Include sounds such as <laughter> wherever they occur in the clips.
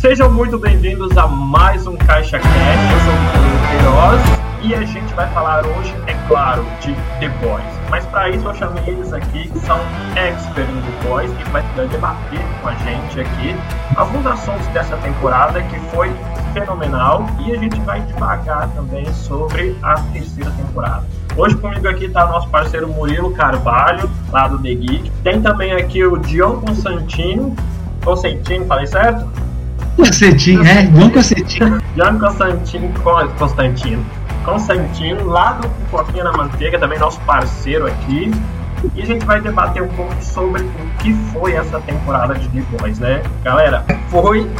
Sejam muito bem-vindos a mais um Caixa Cash. Eu sou o Queiroz e a gente vai falar hoje, é claro, de The Boys. Mas para isso eu chamei eles aqui, que são experts em The Boys, que vai debater com a gente aqui alguns assuntos dessa temporada que foi fenomenal e a gente vai devagar também sobre a terceira temporada. Hoje comigo aqui está nosso parceiro Murilo Carvalho, lá do The Geek. Tem também aqui o Dion Constantino. Constantino, falei certo? Constantino, é, John Constantino. John Constantino, Constantino. Constantino, lá do Pipoquinha na Manteiga, também nosso parceiro aqui. E a gente vai debater um pouco sobre o que foi essa temporada de The Boys, né? Galera, foi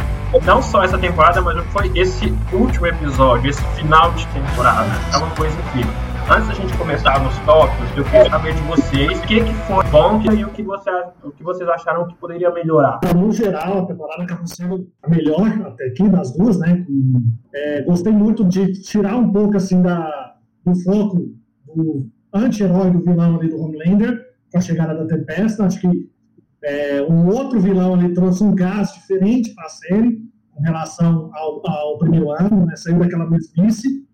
não só essa temporada, mas foi esse último episódio, esse final de temporada. É uma coisa incrível. Antes da gente começar nos tópicos, eu queria saber de vocês o que, que foi bom e o que, você, o que vocês acharam que poderia melhorar. No geral, a temporada acabou sendo a melhor até aqui das duas, né? É, gostei muito de tirar um pouco assim da, do foco do anti-herói do vilão ali do Homelander com a chegada da Tempesta. Acho que é, um outro vilão ali trouxe um gás diferente para a série com relação ao, ao primeiro ano, né? Saiu daquela mesmice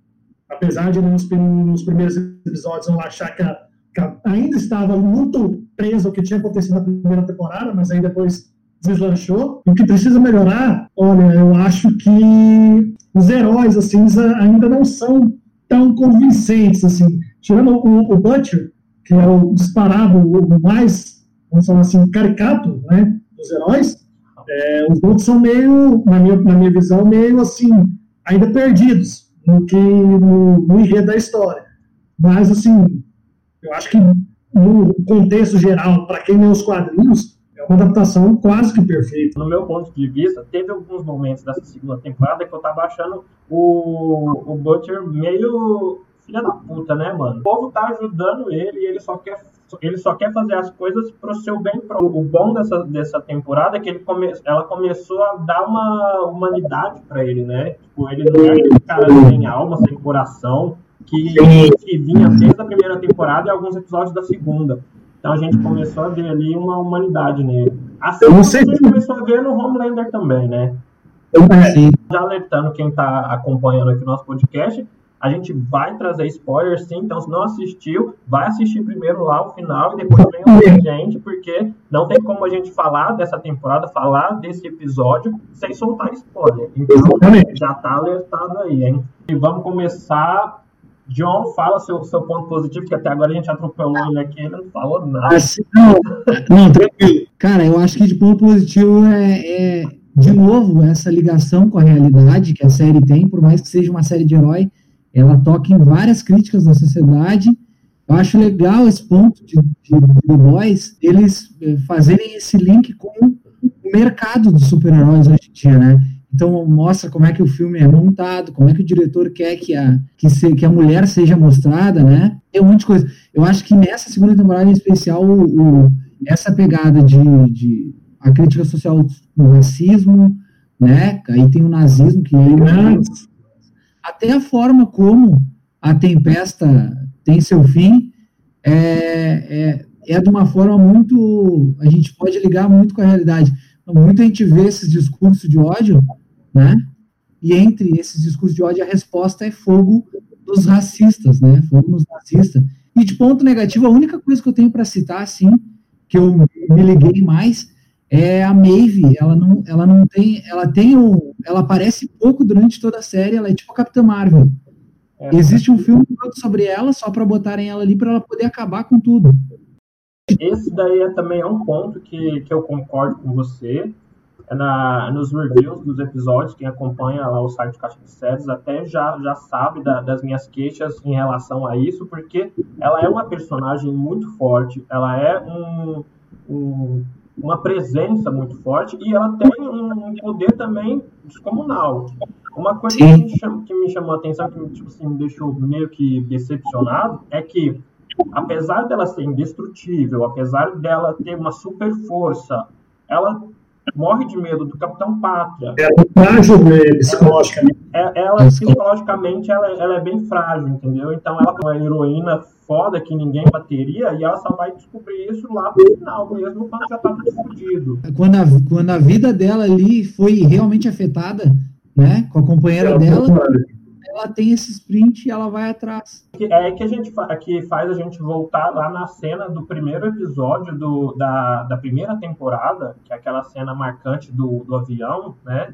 apesar de nos, nos primeiros episódios eu achar que, a, que a, ainda estava muito preso ao que tinha acontecido na primeira temporada, mas aí depois deslanchou. O que precisa melhorar, olha, eu acho que os heróis assim ainda não são tão convincentes assim. Tirando o, o Butcher, que é o disparado, o mais, vamos falar assim, caricato, né, dos heróis, é, os outros são meio, na minha, na minha visão, meio assim, ainda perdidos no que no, no enredo da história. Mas, assim, eu acho que no contexto geral, para quem lê os quadrinhos, é uma adaptação quase que perfeita. No meu ponto de vista, teve alguns momentos dessa segunda temporada que eu tava achando o, o Butcher meio filha da puta, né, mano? O povo tá ajudando ele e ele só quer ele só quer fazer as coisas pro seu bem próprio. O bom dessa, dessa temporada é que ele come, ela começou a dar uma humanidade para ele, né? Tipo, ele não é aquele cara sem alma, sem coração, que, que vinha desde a primeira temporada e alguns episódios da segunda. Então a gente começou a ver ali uma humanidade nele. Assim como a gente começou a ver no Homelander também, né? Sim. Já alertando quem está acompanhando aqui o nosso podcast, a gente vai trazer spoilers sim, então se não assistiu, vai assistir primeiro lá o final e depois vem ouvir a gente, porque não tem como a gente falar dessa temporada, falar desse episódio sem soltar spoiler. Então já tá alertado aí, hein? E vamos começar. John, fala seu, seu ponto positivo, que até agora a gente atropelou ele aqui, ele não falou nada. Assim, não, não, tranquilo. Cara, eu acho que de ponto positivo é, é, de novo, essa ligação com a realidade que a série tem, por mais que seja uma série de herói, ela toca em várias críticas da sociedade. Eu acho legal esse ponto de, de, de The Boys, eles eh, fazerem esse link com o mercado dos super-heróis hoje em dia, né? Então mostra como é que o filme é montado, como é que o diretor quer que a, que, se, que a mulher seja mostrada, né? Tem um monte de coisa. Eu acho que nessa segunda temporada em especial, o, o, essa pegada de, de a crítica social do racismo, né? Aí tem o nazismo que é até a forma como a tempesta tem seu fim é, é, é de uma forma muito. A gente pode ligar muito com a realidade. Muita gente vê esses discursos de ódio, né? E entre esses discursos de ódio, a resposta é fogo dos racistas, né? Fogo nos racistas. E de ponto negativo, a única coisa que eu tenho para citar, assim, que eu me liguei mais, é a Maeve, ela não, ela não tem, ela tem um, ela aparece pouco durante toda a série, ela é tipo a Capitã Marvel. É. Existe um filme sobre ela só para botarem ela ali para ela poder acabar com tudo. Esse daí é, também é um ponto que, que eu concordo com você. É na, nos reviews dos episódios, quem acompanha lá o site Caixa de Séries até já, já sabe da, das minhas queixas em relação a isso, porque ela é uma personagem muito forte, ela é um, um uma presença muito forte e ela tem um poder também descomunal. Uma coisa que me, chamou, que me, chamou a atenção, que tipo assim, me deixou meio que decepcionado, é que apesar dela ser indestrutível, apesar dela ter uma super força, ela morre de medo do Capitão Pátria. É um frágil psicologicamente. É, ela psicologicamente ela, ela, é bem frágil, entendeu? Então ela é uma heroína foda que ninguém bateria e ela só vai descobrir isso lá no final, mesmo quando já tá tudo fodido. Quando a, quando a vida dela ali foi realmente afetada, né, com a companheira é, dela, ela tem esse sprint e ela vai atrás. É que a gente que faz a gente voltar lá na cena do primeiro episódio do, da, da primeira temporada, que é aquela cena marcante do, do avião, né?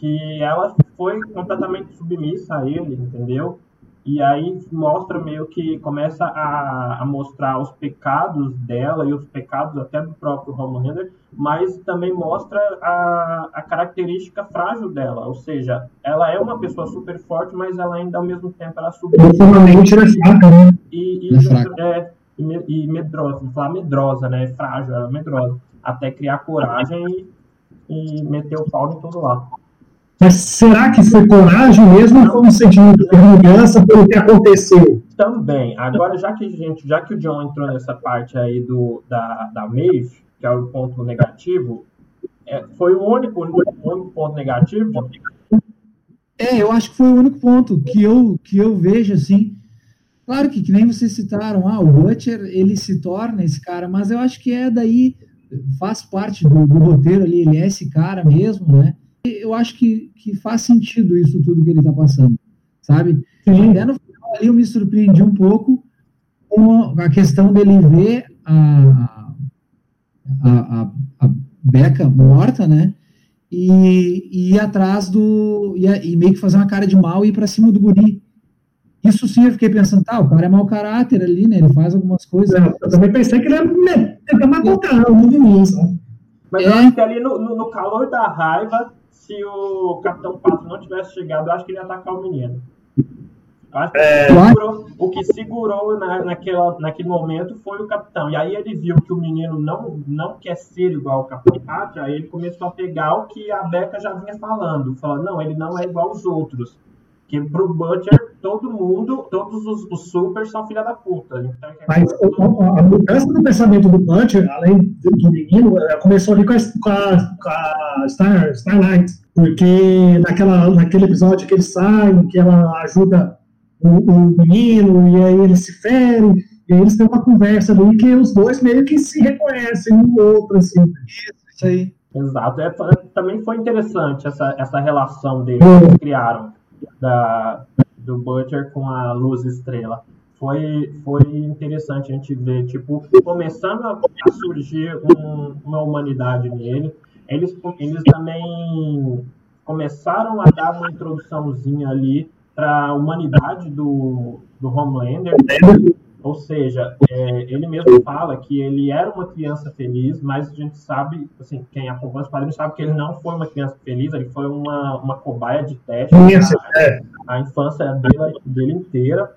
Que ela foi completamente submissa a ele, entendeu? E aí mostra meio que começa a, a, mostrar os pecados dela e os pecados até do próprio Homelander, mas também mostra a, a característica frágil dela, ou seja, ela é uma pessoa super forte, mas ela ainda ao mesmo tempo ela subir né? e, e, é, e, e medrosa, vou falar medrosa, né? Frágil, ela é medrosa, até criar coragem e, e meter o pau em todo lado. Mas será que foi coragem mesmo ou foi um sentimento de vingança pelo que aconteceu? Também. Agora, já que, gente, já que o John entrou nessa parte aí do, da, da Maeve, que é o ponto negativo, é, foi o único, o único ponto negativo? É, eu acho que foi o único ponto que eu, que eu vejo assim. Claro que, que nem vocês citaram, ah, o Butcher, ele se torna esse cara, mas eu acho que é daí, faz parte do, do roteiro ali, ele é esse cara mesmo, né? Eu acho que, que faz sentido isso tudo que ele está passando, sabe? Sim. Até no final ali eu me surpreendi um pouco com a questão dele ver a, a, a, a Beca morta, né? E, e ir atrás do. E, e, meio que fazer uma cara de mal e ir para cima do guri. Isso sim, eu fiquei pensando, tá, o cara é mau caráter ali, né? Ele faz algumas coisas. Eu, eu também pensei que ele ia tentar matar o cara início. Mas é. eu acho que ali no, no, no calor da raiva, se o Capitão Pato não tivesse chegado, eu acho que ele ia atacar o menino. Acho que é... segurou, o que segurou na, naquela, naquele momento foi o capitão. E aí ele viu que o menino não, não quer ser igual ao Capitão Pato, aí ele começou a pegar o que a Becca já vinha falando. Falando, não, ele não é igual aos outros. Que pro Butcher, todo mundo, todos os, os super são filha da puta. Então, Mas a, a mudança do pensamento do Butcher, além do menino, começou ali com a, com a, com a Star, Starlight. Porque naquela, naquele episódio que eles saem, que ela ajuda o, o menino, e aí eles se ferem, e aí eles têm uma conversa ali que os dois meio que se reconhecem um no outro, assim. Isso, isso aí. Exato. É, também foi interessante essa, essa relação deles que eles criaram da, do Butcher com a Luz Estrela. Foi, foi interessante a gente ver, tipo, começando a, a surgir um, uma humanidade nele. Eles, eles também começaram a dar uma introduçãozinha ali para a humanidade do, do Homelander. Ou seja, é, ele mesmo fala que ele era uma criança feliz, mas a gente sabe, assim, quem acompanha os quadrinhos sabe que ele não foi uma criança feliz, ele foi uma, uma cobaia de teste. a, é. a infância dele, dele inteira.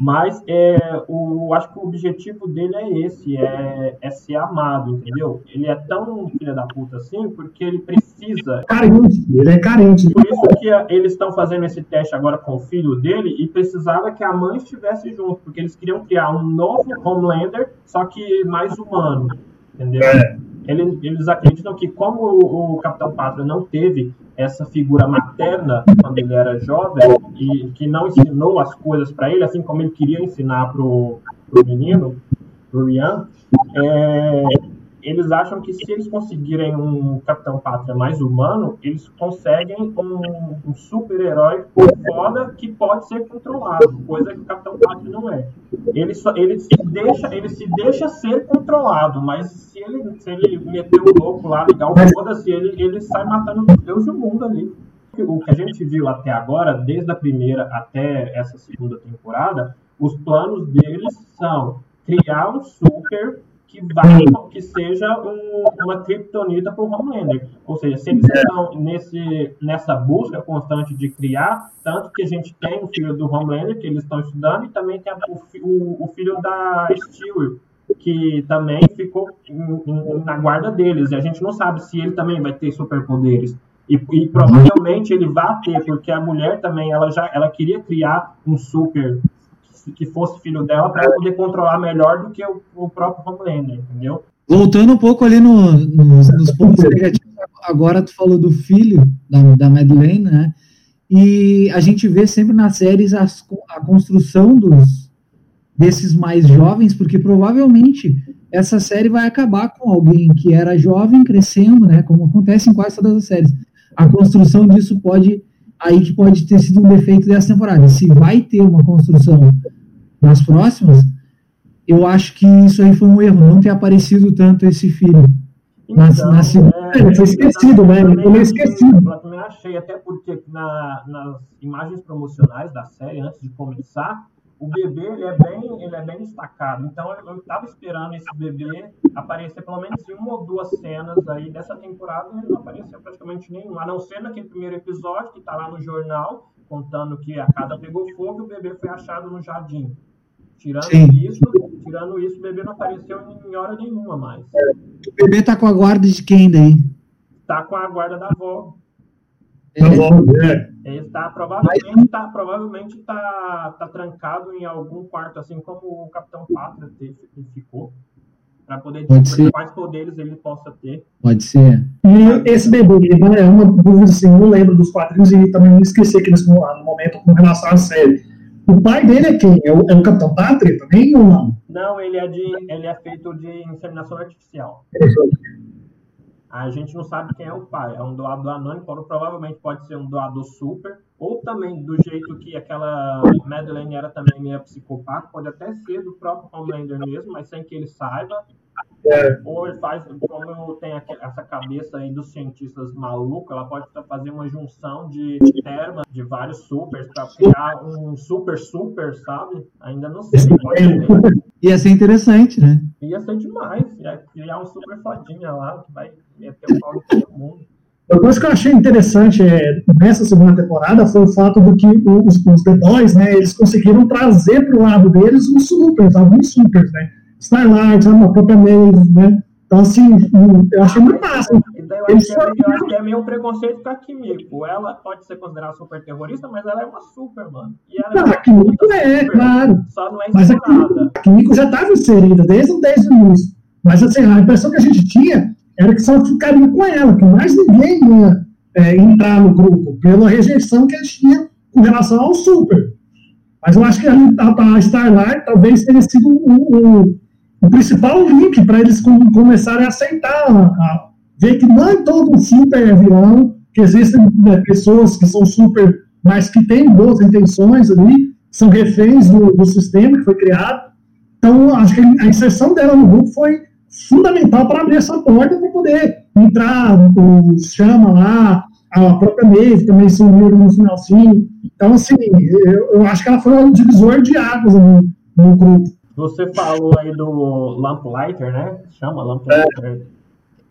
Mas é, o, acho que o objetivo dele é esse, é, é ser amado, entendeu? Ele é tão filha da puta assim porque ele precisa. Carente, ele é carente. Por isso que eles estão fazendo esse teste agora com o filho dele e precisava que a mãe estivesse junto, porque eles queriam criar um novo Homelander, só que mais humano, entendeu? É. Eles, eles acreditam que como o, o Capitão Pátria não teve essa figura materna quando ele era jovem e que não ensinou as coisas para ele, assim como ele queria ensinar pro, pro menino, pro Rian, é, eles acham que se eles conseguirem um Capitão Pátria mais humano, eles conseguem um, um super-herói foda que pode ser controlado, coisa que o Capitão Pátria não é. Ele, só, ele, se deixa, ele se deixa ser controlado, mas se ele, se ele meter o louco lá, ligar o foda-se, ele, ele sai matando Deus e o mundo ali. O que a gente viu até agora, desde a primeira até essa segunda temporada, os planos deles são criar um super que vai que seja um, uma criptonita para o Homelander. Ou seja, se eles é. estão nesse, nessa busca constante de criar, tanto que a gente tem o filho do Homelander, que eles estão estudando, e também tem o, o, o filho da Stewart, que também ficou em, em, na guarda deles. E a gente não sabe se ele também vai ter superpoderes. E, e, provavelmente ele vai ter, porque a mulher também, ela já ela queria criar um super que fosse filho dela para poder controlar melhor do que o, o próprio Homelander, entendeu? Voltando um pouco ali no, nos, nos pontos negativos, agora tu falou do filho da, da Madeleine, né? E a gente vê sempre nas séries as, a construção dos desses mais jovens, porque provavelmente essa série vai acabar com alguém que era jovem crescendo, né? Como acontece em quase todas as séries. A construção disso pode aí que pode ter sido um defeito dessa temporada. Se vai ter uma construção nas próximas, eu acho que isso aí foi um erro, não ter aparecido tanto esse filho. Na, então, na segunda. É, ele foi esquecido, né? Ele foi esquecido. Eu também achei, até porque na, nas imagens promocionais da série, antes de começar, o bebê ele é bem, ele é bem destacado. Então eu estava esperando esse bebê aparecer pelo menos em uma ou duas cenas aí dessa temporada, ele não apareceu praticamente nenhum, a não ser naquele primeiro episódio que está lá no jornal contando que a casa pegou fogo e o bebê foi achado no jardim. Tirando Sim. isso, tirando isso, o bebê não apareceu em hora nenhuma mais. O bebê tá com a guarda de quem daí? Tá com a guarda da avó. É. é. Ele está provavelmente está provavelmente tá, tá trancado em algum quarto, assim como o Capitão Pátria ficou, para poder descobrir quais poderes ele possa ter. Pode ser. E esse bebê é uma dúvida assim, não lembro dos quadrinhos e também me esqueci aqui nesse momento com relação à série. O pai dele é quem? É o, é o Capitão Pátria também ou não? Não, ele é, de, ele é feito de inseminação artificial. A gente não sabe quem é o pai. É um doador anônimo, provavelmente pode ser um doador super, ou também do jeito que aquela Madeleine era também meio psicopata, pode até ser do próprio Homelander mesmo, mas sem que ele saiba. É. Ou ele faz, como tem essa cabeça aí dos cientistas malucos, ela pode fazer uma junção de termas de vários supers para criar um super super, sabe? Ainda não sei. Pode ser. Ia ser interessante, né? Ia ser demais. Ia criar um super fodinha lá que vai meter o pau em todo mundo. Uma coisa que eu achei interessante é, nessa segunda temporada foi o fato de que os, os The Boys, né, eles conseguiram trazer para o lado deles os supers, alguns supers, né? Starlight, a própria Maeve, né? Então, assim, eu achei muito massa. Então, eu, acho que, é, eu acho que é meio um preconceito com a Kimiko. Ela pode ser considerada super terrorista, mas ela é uma super, mano. E ela não, é a Kimiko é, super, claro. Só não é mas a Kimiko, a Kimiko já estava inserida desde, desde o início. Mas, assim, a impressão que a gente tinha era que só ficariam com ela, que mais ninguém ia é, entrar no grupo, pela rejeição que eles tinham com relação ao super. Mas eu acho que a, a, a Starlight talvez tenha sido o, o o principal link para eles começarem a aceitar, a ver que não é todo super vilão, que existem né, pessoas que são super, mas que têm boas intenções ali, são reféns do, do sistema que foi criado. Então, acho que a inserção dela no grupo foi fundamental para abrir essa porta para poder entrar, o Chama lá, a própria Maeve também se uniram no finalzinho. Então, assim, eu, eu, acho que ela foi um divisor de águas no, no grupo. Você falou aí do Lamplighter, né? Chama Lamplighter.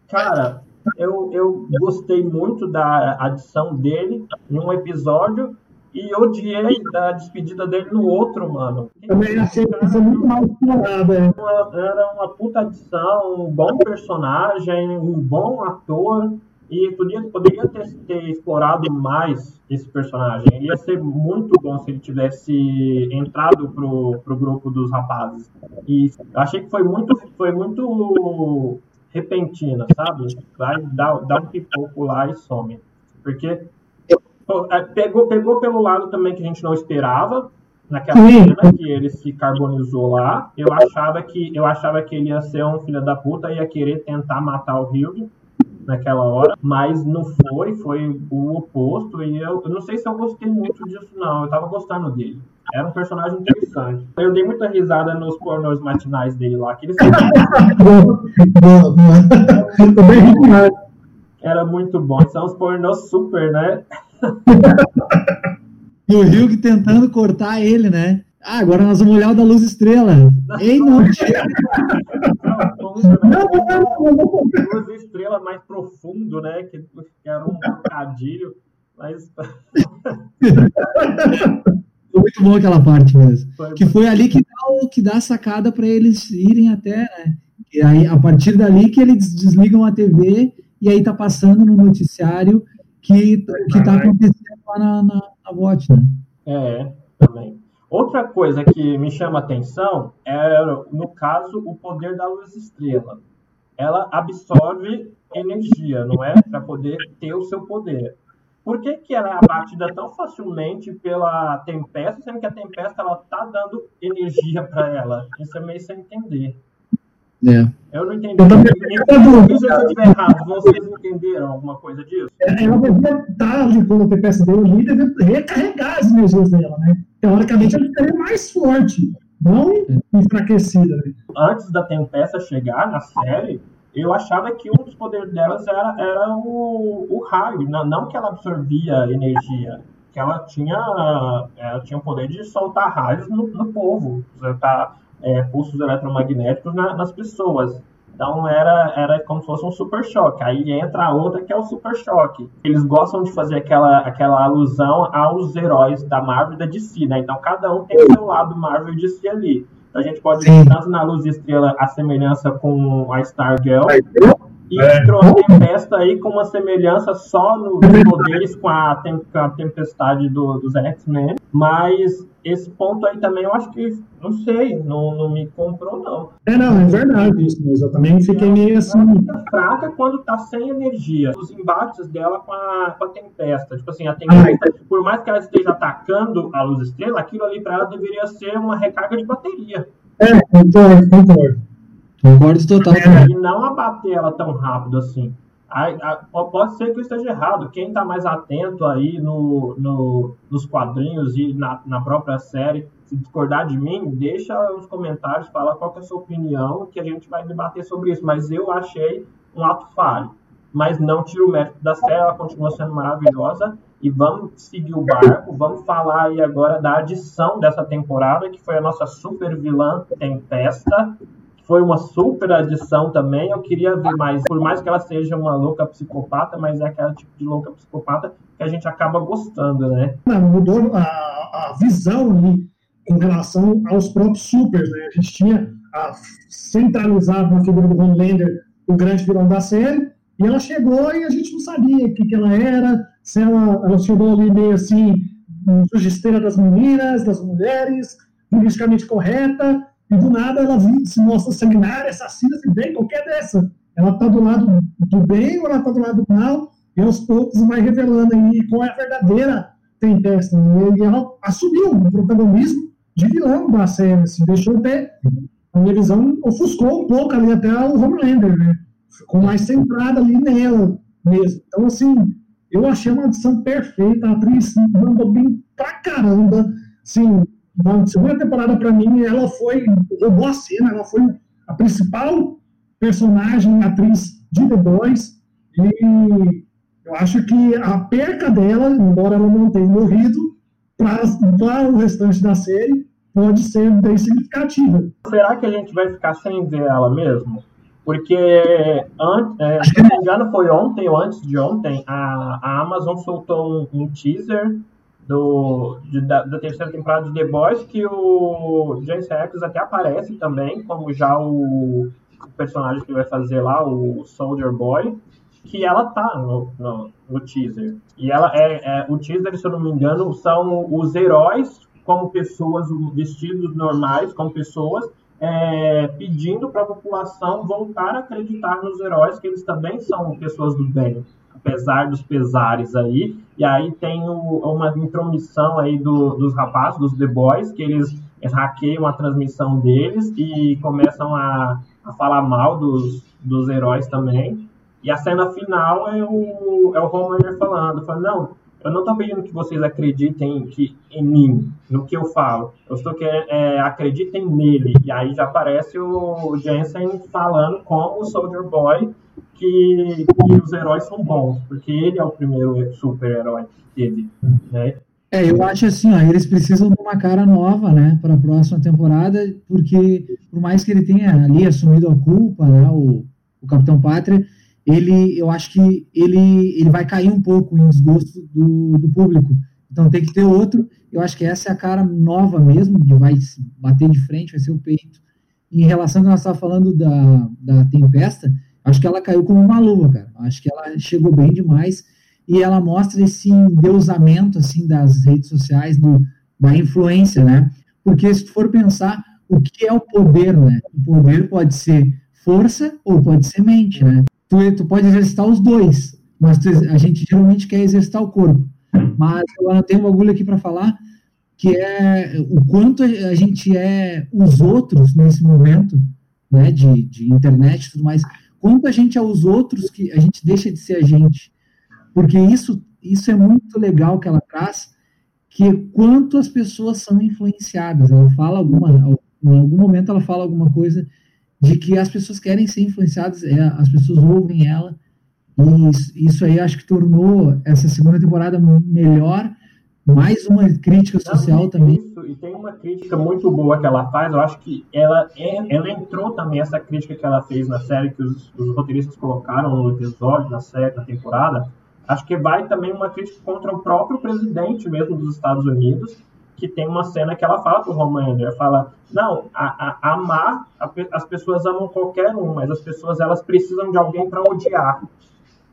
Cara, eu, eu gostei muito da adição dele em um episódio e odiei da despedida dele no outro, mano. Também achei que isso muito mal explorado, é. Era uma puta adição, um bom personagem, um bom ator. E podia, poderia ter, ter, explorado mais esse personagem. Ia ser muito bom se ele tivesse entrado pro, pro grupo dos rapazes. E achei que foi muito, foi muito repentina, sabe? Vai dar, dar um pipoco lá e some. Porque é, pegou, pegou pelo lado também que a gente não esperava, naquela cena que ele se carbonizou lá. Eu achava que eu achava que ele ia ser um filho da puta e ia querer tentar matar o Hilde naquela hora, mas não foi, foi o oposto, e eu, eu, não sei se eu gostei muito disso, não, eu tava gostando dele. Era um personagem interessante. Eu dei muita risada nos pornôs matinais dele lá, que eles <laughs> Era muito bom. São os pornôs super, né? e o Hugh tentando cortar ele, né? Ah, agora nós vamos olhar o da luz estrela. Ei, não, <laughs> Luz estrela mais profundo, né? Que, que era um trocadilho, mas. <laughs> Foi muito bom aquela parte mesmo. Foi que foi ali que dá, que dá a sacada para eles irem até, né? E aí, a partir dali que eles desligam a TV e aí tá passando no noticiário que, que tá acontecendo lá na, na, na né? É, também. Outra coisa que me chama atenção é, no caso, o poder da luz estrela. Ela absorve energia, não é? Para poder ter o seu poder. por que, que ela é abatida tão facilmente pela Tempesta, sendo que a Tempesta ela tá dando energia para ela? Isso é meio sem entender. É. Eu não entendi. Eu se eu estiver errado, vocês entenderam alguma coisa disso? É, ela devia estar ali quando a TPS deu ali, devia recarregar as energias dela, né? Teoricamente ela ficaria mais forte, não enfraquecida. Antes da Tempesta chegar na série, eu achava que um dos poderes delas era, era o, o raio, não, não que ela absorvia energia, que ela tinha, ela tinha o poder de soltar raios no, no povo, soltar é, pulsos eletromagnéticos na, nas pessoas. Então era, era como se fosse um super choque. Aí entra a outra que é o super choque. Eles gostam de fazer aquela, aquela alusão aos heróis da Marvel e da DC, né? Então cada um tem o seu lado Marvel e DC ali. Então a gente pode ver tanto na Luz Estrela a semelhança com a Stargirl. E é. entrou a Tempesta aí com uma semelhança só nos poderes com a, tem, com a tempestade do, dos X-Men. Mas esse ponto aí também eu acho que, não sei, não, não me comprou, não. É, não, é verdade isso mesmo. Eu também fiquei meio assim. Ela fica fraca quando tá sem energia. Os embates dela com a, com a Tempesta. Tipo assim, a Tempesta, ah, por mais que ela esteja atacando a luz estrela, aquilo ali para ela deveria ser uma recarga de bateria. É, concordo, concordo. Concordo total. E não abater ela tão rápido assim. pode ser que eu esteja errado. Quem está mais atento aí no, no, nos quadrinhos e na, na, própria série, se discordar de mim, deixa nos comentários, fala qual é a sua opinião, que a gente vai debater sobre isso. Mas eu achei um ato falho. Mas não tiro o mérito da série, ela continua sendo maravilhosa. E vamos seguir o barco, vamos falar aí agora da adição dessa temporada, que foi a nossa super vilã Tempesta, foi uma super adição também. Eu queria ver mais, por mais que ela seja uma louca psicopata, mas é aquele tipo de louca psicopata que a gente acaba gostando, né? Mudou a, a visão ali com relação aos próprios supers, né? A gente tinha a, centralizado na figura do Homelander o grande vilão da série, e ela chegou e a gente não sabia o que, que ela era, se ela, ela chegou ali meio assim, sugisteira das meninas, das mulheres, politicamente correta, e do nada ela se mostra sanguinária, assassina, se bem, qualquer dessa. Ela está do lado do bem ou ela está do lado do mal, e aos poucos vai revelando aí qual é a verdadeira Tempesta. Né? E ela assumiu o protagonismo de vilão da série, assim, deixou até, a minha visão ofuscou um pouco ali até o Homelander, né? Ficou mais centrada ali nela mesmo. Então, assim, eu achei uma adição perfeita, a atriz mandou bem pra caramba, assim, na segunda temporada, para mim, ela foi, roubou a cena, ela foi a principal personagem, atriz de The Boys, e eu acho que a perca dela, embora ela não tenha morrido, para o restante da série, pode ser bem significativa. Será que a gente vai ficar sem ver ela mesmo? Porque, antes, é, se não me engano, foi ontem ou antes de ontem, a, a Amazon soltou um, um teaser do, de, da, da, terceira temporada de The Boys, que o James Rex até aparece também, como já o, o, personagem que vai fazer lá, o Soldier Boy, que ela tá no, no, no teaser. E ela é, é, o teaser, se eu não me engano, são os heróis como pessoas vestidos normais, como pessoas, é, pedindo para a população voltar a acreditar nos heróis, que eles também são pessoas do bem apesar dos pesares aí. E aí tem o, uma intromissão aí do, dos rapazes, dos The Boys, que eles hackeiam a transmissão deles e começam a, a falar mal dos, dos heróis também. E a cena final é o, é o Homelander falando, falando, não, eu não estou pedindo que vocês acreditem que, em mim, no que eu falo. Eu estou querendo, é, acreditem nele. E aí já aparece o Jensen falando como o Soldier Boy que, que os heróis são bons, porque ele é o primeiro super-herói teve, né? É, eu acho assim, ó, eles precisam de uma cara nova, né, para a próxima temporada, porque por mais que ele tenha ali assumido a culpa, né, o, o Capitão Pátria, ele, eu acho que ele, ele vai cair um pouco em desgosto do, do público. Então tem que ter outro. Eu acho que essa é a cara nova mesmo, que vai bater de frente, vai ser o peito. Em relação ao que nós estávamos falando da, da Tempesta, Acho que ela caiu como uma luva, cara. Acho que ela chegou bem demais e ela mostra esse endeusamento assim das redes sociais, do, da influência, né? Porque se tu for pensar o que é o poder, né? O poder pode ser força ou pode ser mente, né? Tu, tu pode exercitar os dois. mas a gente geralmente quer exercitar o corpo. Mas eu tenho um bagulho aqui para falar que é o quanto a gente é os outros nesse momento, né, de, de internet e tudo mais, quanto a gente é os outros que a gente deixa de ser a gente. Porque isso, isso é muito legal que ela traz, que quanto as pessoas são influenciadas. Ela fala alguma, em algum momento ela fala alguma coisa de que as pessoas querem ser influenciadas, é, as pessoas ouvem ela, e isso aí acho que tornou essa segunda temporada melhor mais uma crítica social também. E tem uma crítica muito boa que ela faz. Eu acho que ela, é, ela entrou também, essa crítica que ela fez na série, que os, os roteiristas colocaram no episódio, na série, na temporada. Acho que vai também uma crítica contra o próprio presidente mesmo dos Estados Unidos, que tem uma cena que ela fala pro Homelander, fala, não, a, a, amar, a, as pessoas amam qualquer um, mas as pessoas elas precisam de alguém para odiar.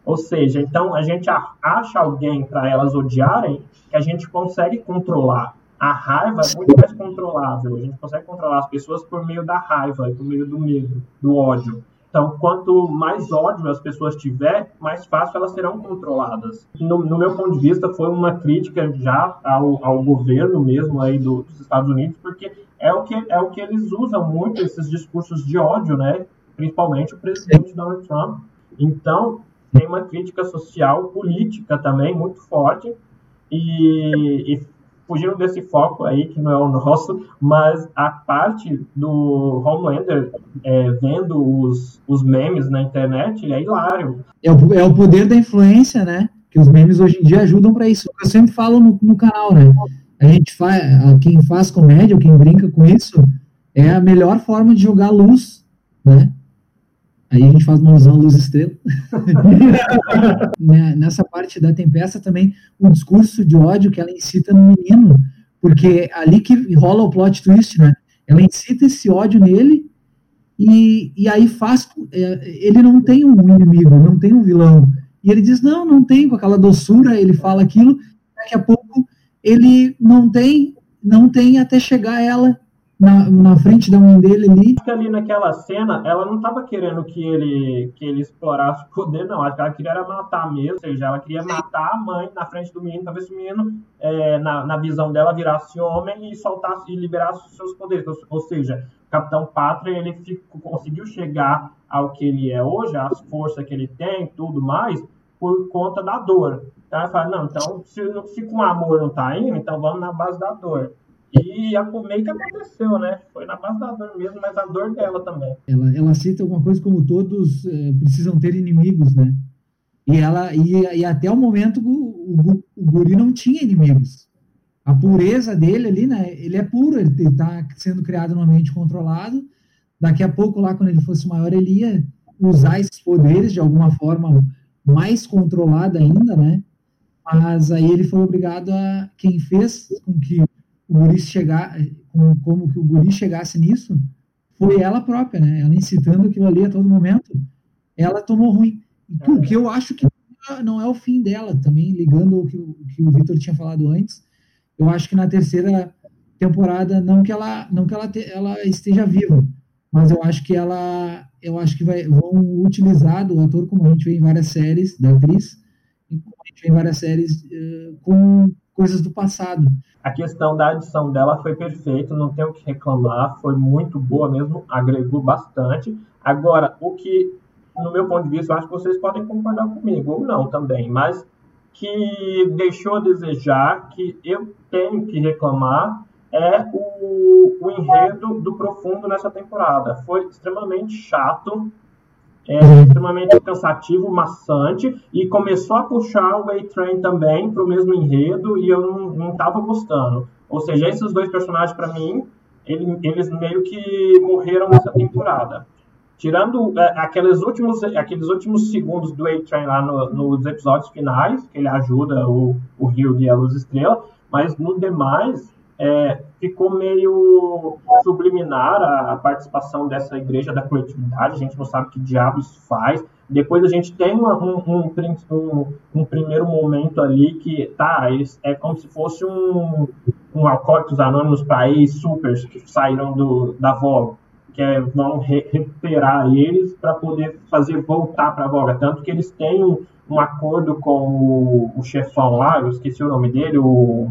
Ou seja, então a gente acha alguém para elas odiarem que a gente consegue controlar. A raiva é muito mais controlável. A gente consegue controlar as pessoas por meio da raiva, por meio do medo, do ódio. Então, quanto mais ódio as pessoas tiver, mais fácil elas serão controladas. No, no meu ponto de vista, foi uma crítica já ao, ao governo mesmo aí do, dos Estados Unidos, porque é o, que, é o que eles usam muito, esses discursos de ódio, né? Principalmente o presidente Donald Trump. Então, tem uma crítica social, política também muito forte e, e fugindo desse foco aí, que não é o nosso, mas a parte do Homelander é, vendo os, os memes na internet é hilário. É o, é o poder da influência, né? Que os memes hoje em dia ajudam para isso. Eu sempre falo no, no canal, né? A gente faz, quem faz comédia, quem brinca com isso, é a melhor forma de jogar luz, né? Aí a gente faz uma alusão à luz estrela. <laughs> Né, nessa parte da tempesta também, o discurso de ódio que ela incita no menino, porque ali que rola o plot twist, né? Ela incita esse ódio nele e, e aí faz. É, ele não tem um inimigo, não tem um vilão. E ele diz: Não, não tem, com aquela doçura, ele fala aquilo. Daqui a pouco ele não tem, não tem até chegar ela na, na frente da mãe dele ali. Acho que ali naquela cena, ela não estava querendo que ele, que ele explorasse o poder, não. Acho que ela queria era matar mesmo, ou seja, ela queria matar a mãe na frente do menino, talvez o menino, é, na, na visão dela, virasse homem e soltasse e liberasse os seus poderes. Ou, ou seja, o Capitão Pátria, ele ficou, conseguiu chegar ao que ele é hoje, as forças que ele tem, tudo mais, por conta da dor. Então ela fala, não, então se, se com amor não tá indo, então vamos na base da dor. E a meio que aconteceu, né? Foi na base da dor mesmo, mas a dor dela também. Ela, ela cita alguma coisa como todos é, precisam ter inimigos, né? E, ela, e, e até o momento o, o, o, guri não tinha inimigos. A pureza dele ali, né? Ele é puro, ele está sendo criado num ambiente controlado. Daqui a pouco, lá, quando ele fosse maior, ele ia usar esses poderes de alguma forma mais controlada ainda, né? Mas aí ele foi obrigado a. Quem fez com que o guri chegar, como, como que o guri chegasse nisso, foi ela própria, né? Ela incitando aquilo ali a todo momento, ela tomou ruim. O que eu acho que não é o fim dela, também ligando o que, o, que o Victor tinha falado antes, eu acho que na terceira temporada, não que ela, não que ela, te, ela esteja viva, mas eu acho que ela, eu acho que vai, vão utilizar o ator, como a gente vê em várias séries, da atriz, como a gente vê em várias séries, uh, com coisas do passado. A questão da adição dela foi perfeita, não tenho o que reclamar, foi muito boa mesmo, agregou bastante. Agora, o que, no meu ponto de vista, eu acho que vocês podem concordar comigo, ou não também, mas que deixou a desejar, que eu tenho que reclamar, é o, o enredo do Profundo nessa temporada. Foi extremamente chato, é extremamente cansativo, maçante, e começou a puxar o A-Train também para o mesmo enredo, e eu não estava gostando. Ou seja, esses dois personagens, para mim, ele, eles meio que morreram nessa temporada. Tirando é, aqueles, últimos, aqueles últimos segundos do A-Train lá no, nos episódios finais, que ele ajuda o, o Rio e a Luz Estrela, mas no demais, é, ficou meio subliminar a, a, participação dessa igreja da coletividade, a gente não sabe que diabos faz. Depois a gente tem um, um, um, um, primeiro momento ali que tá, é como se fosse um, um Alcoólicos Anônimos para aí, supers que saíram do, da Vogue, que é, vão re recuperar eles para poder fazer voltar para a Vogue. Tanto que eles têm um acordo com o, o chefão lá, eu esqueci o nome dele, o.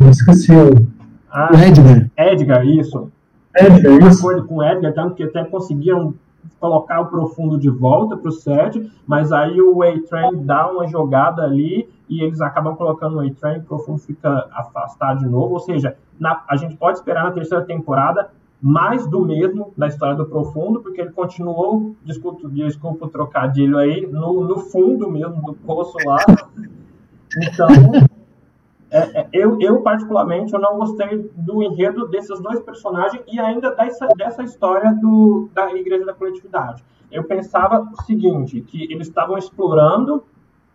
Eu esqueci o. Ah, O Edgar. Edgar, isso. Edgar, isso. acordo com o Edgar, tanto que até conseguiram colocar o profundo de volta para o set, mas aí o A-Train dá uma jogada ali e eles acabam colocando o A-Train, o profundo fica afastado de novo. Ou seja, na- a gente pode esperar na terceira temporada mais do mesmo da história do profundo, porque ele continuou, desculpa, desculpa o trocadilho aí, no, no fundo mesmo do poço lá. Então, é, é, eu, eu, particularmente, eu não gostei do enredo desses dois personagens e ainda dessa, dessa história do, da Igreja da Coletividade. Eu pensava o seguinte, que eles estavam explorando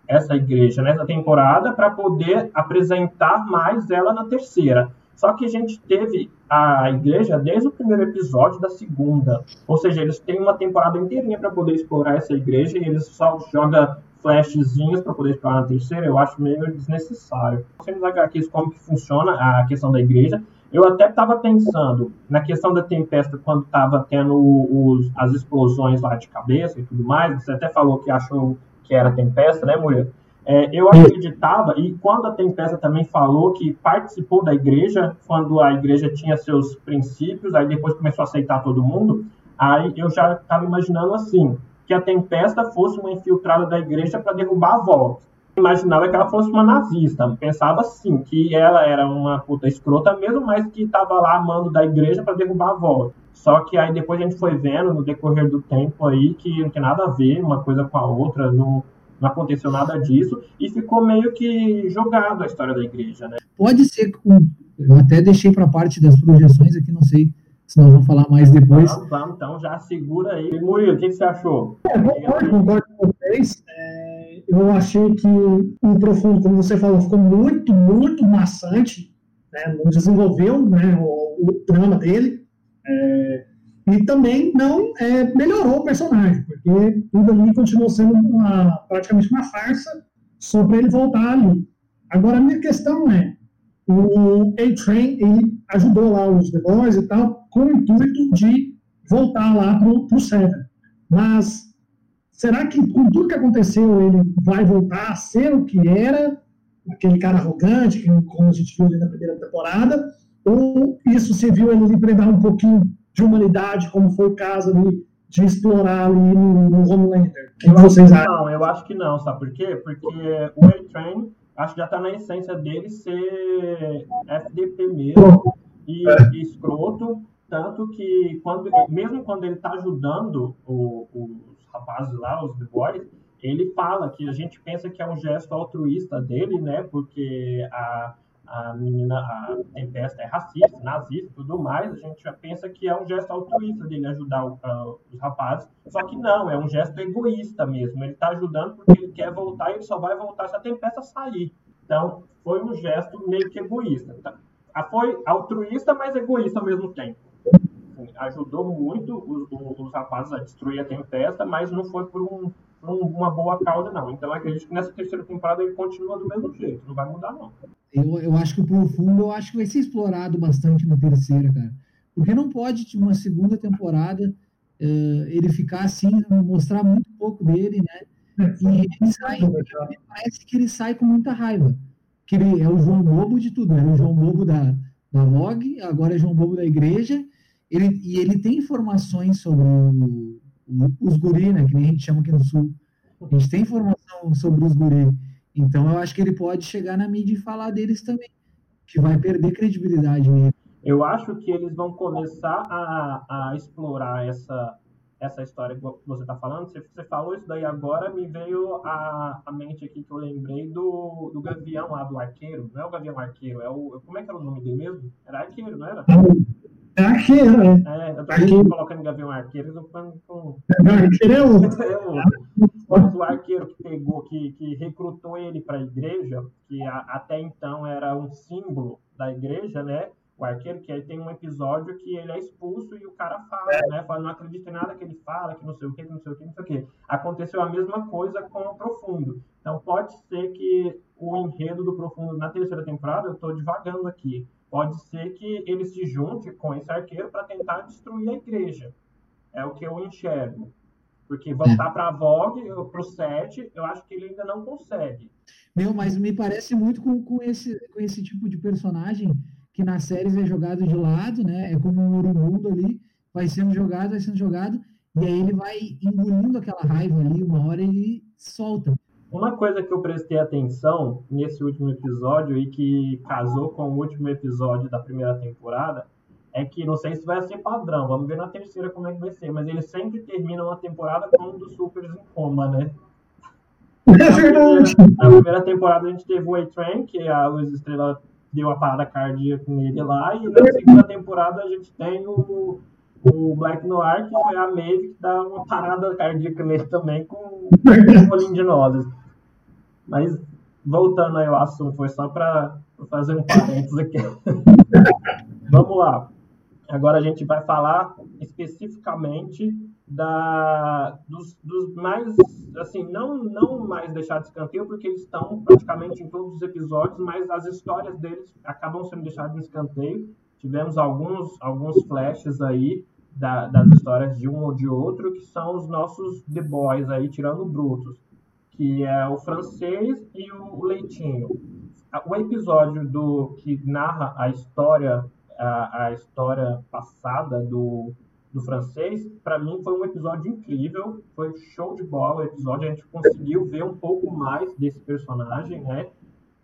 essa igreja nessa temporada para poder apresentar mais ela na terceira. Só que a gente teve a igreja desde o primeiro episódio da segunda. Ou seja, eles têm uma temporada inteirinha para poder explorar essa igreja e eles só jogam flashzinhos para poder explorar na terceira. Eu acho meio desnecessário. Nos HQs como que funciona a questão da igreja. Eu até estava pensando na questão da tempesta quando estava tendo os, as explosões lá de cabeça e tudo mais. Você até falou que achou que era tempesta, né, mulher? É, eu acreditava, e quando a Tempesta também falou que participou da igreja, quando a igreja tinha seus princípios, aí depois começou a aceitar todo mundo, aí eu já estava imaginando assim, que a Tempesta fosse uma infiltrada da igreja para derrubar a volta. Imaginava que ela fosse uma nazista, pensava assim, que ela era uma puta escrota mesmo, mas que estava lá amando da igreja para derrubar a volta. Só que aí depois a gente foi vendo no decorrer do tempo aí que não tem nada a ver uma coisa com a outra, não, não aconteceu nada disso e ficou meio que jogado a história da igreja, né? Pode ser com. Eu até deixei para parte das projeções aqui, não sei se nós vamos falar mais depois. Vamos, vamos, então já segura aí. Murilo, o que, que você achou? É, concordo, concordo com vocês. É, eu achei que o Profundo, como você falou, ficou muito, muito maçante. Né? Não desenvolveu né, o, o drama dele. É, e também não é, melhorou o personagem, porque tudo ali continuou sendo uma, praticamente uma farsa só para ele voltar ali. Agora, a minha questão é, o A-Train, ele ajudou lá os The Boys e tal, com o intuito de voltar lá pro, pro Seven. Mas será que com tudo que aconteceu ele vai voltar a ser o que era, aquele cara arrogante, que, como a gente viu ali na primeira temporada, ou isso serviu ele para dar um pouquinho de humanidade, como foi o caso ali de explorar ali no, no Homelander? O que Eu vocês que acham? não, eu acho que não, sabe por quê? Porque o A-Train, acho que já tá na essência dele ser FDP mesmo e, e escroto, tanto que quando, mesmo quando ele tá ajudando o- os rapazes lá, os Boys, ele fala que a gente pensa que é um gesto altruísta dele, né? Porque a, a menina, a Tempesta é racista, nazista e tudo mais, a gente já pensa que é um gesto altruísta dele ajudar o- a- os rapazes, só que não, é um gesto egoísta mesmo. Ele está ajudando porque ele quer voltar e ele só vai voltar se a Tempesta sair. Então, foi um gesto meio que egoísta. Tá? Ah, Foi altruísta, mas egoísta ao mesmo tempo. Ajudou muito os, os- os rapazes a destruir a Tempesta, mas não foi por um- uma boa causa, não. Então, eu acredito que nessa terceira temporada ele continua do mesmo jeito, não vai mudar, não. Eu, eu acho que o profundo, eu acho que vai ser explorado bastante na terceira, cara. Porque não pode, tipo, uma segunda temporada, eh, ele ficar assim, mostrar muito pouco dele, né? E ele <laughs> sai, ele parece que ele sai com muita raiva. Que ele é o João Bobo de tudo, era o João Bobo da, da Vogue, agora é João Bobo da igreja. Ele, e ele tem informações sobre o- os guri, né? Que nem a gente chama aqui no Sul. A gente tem informação sobre os guri. Então eu acho que ele pode chegar na mídia e falar deles também. Que vai perder credibilidade nele. Eu acho que eles vão começar a, a explorar essa, essa história que você está falando. Você, você falou isso daí agora, me veio a, a mente aqui que eu lembrei do, do Gavião lá, do Arqueiro. Não é o Gavião Arqueiro, é o. Como é que era o nome dele mesmo? Era Arqueiro, não era? É arqueiro, né? É, eu tô Arqueiro. colocando Gavião Arqueiro, eu tô falando com. Arqueiro é outro. <laughs> É o- arqueiro que pegou, que, que recrutou ele para a igreja, que a- até então era um símbolo da igreja, né? O arqueiro, que aí tem um episódio que ele é expulso e o cara fala, né? Fala, não acredita em nada que ele fala, que não sei o que, que não sei o que, não sei o que. Aconteceu a mesma coisa com o Profundo. Então pode ser que o enredo do Profundo na terceira temporada, eu estou divagando aqui, pode ser que ele se junte com esse arqueiro para tentar destruir a igreja. É o que eu enxergo. Porque voltar é. pra Vogue, pro set, eu acho que ele ainda não consegue. Meu, mas me parece muito com, com, esse, com esse tipo de personagem que nas séries é jogado de lado, né? É como um Urimundo ali, vai sendo jogado, vai sendo jogado, e aí ele vai engolindo aquela raiva ali, uma hora ele solta. Uma coisa que eu prestei atenção nesse último episódio e que casou com o último episódio da primeira temporada é que não sei se vai ser padrão, vamos ver na terceira como é que vai ser, mas eles sempre terminam a temporada com um dos supers em coma, né? É verdade. Na primeira temporada a gente teve o A-Train, que a Luz Estrela deu uma parada cardíaca nele lá, e na segunda temporada a gente tem o o Black Noir, que foi a Maeve, que dá uma parada cardíaca nele também com um bolinho de nozes. Mas, voltando aí ao assunto, foi só para fazer um parênteses aqui. <laughs> Vamos lá. Agora a gente vai falar especificamente da, dos, dos, mais, assim, não, não mais deixar de escanteio, porque eles estão praticamente em todos os episódios, mas as histórias deles acabam sendo deixadas de escanteio. Tivemos alguns, alguns flashes aí da, das histórias de um ou de outro, que são os nossos The Boys aí, tirando Brutos, que é o francês e o Leitinho. O episódio do que narra a história a, a história passada do, do francês, para mim foi um episódio incrível, foi show de bola o episódio, a gente conseguiu ver um pouco mais desse personagem, né?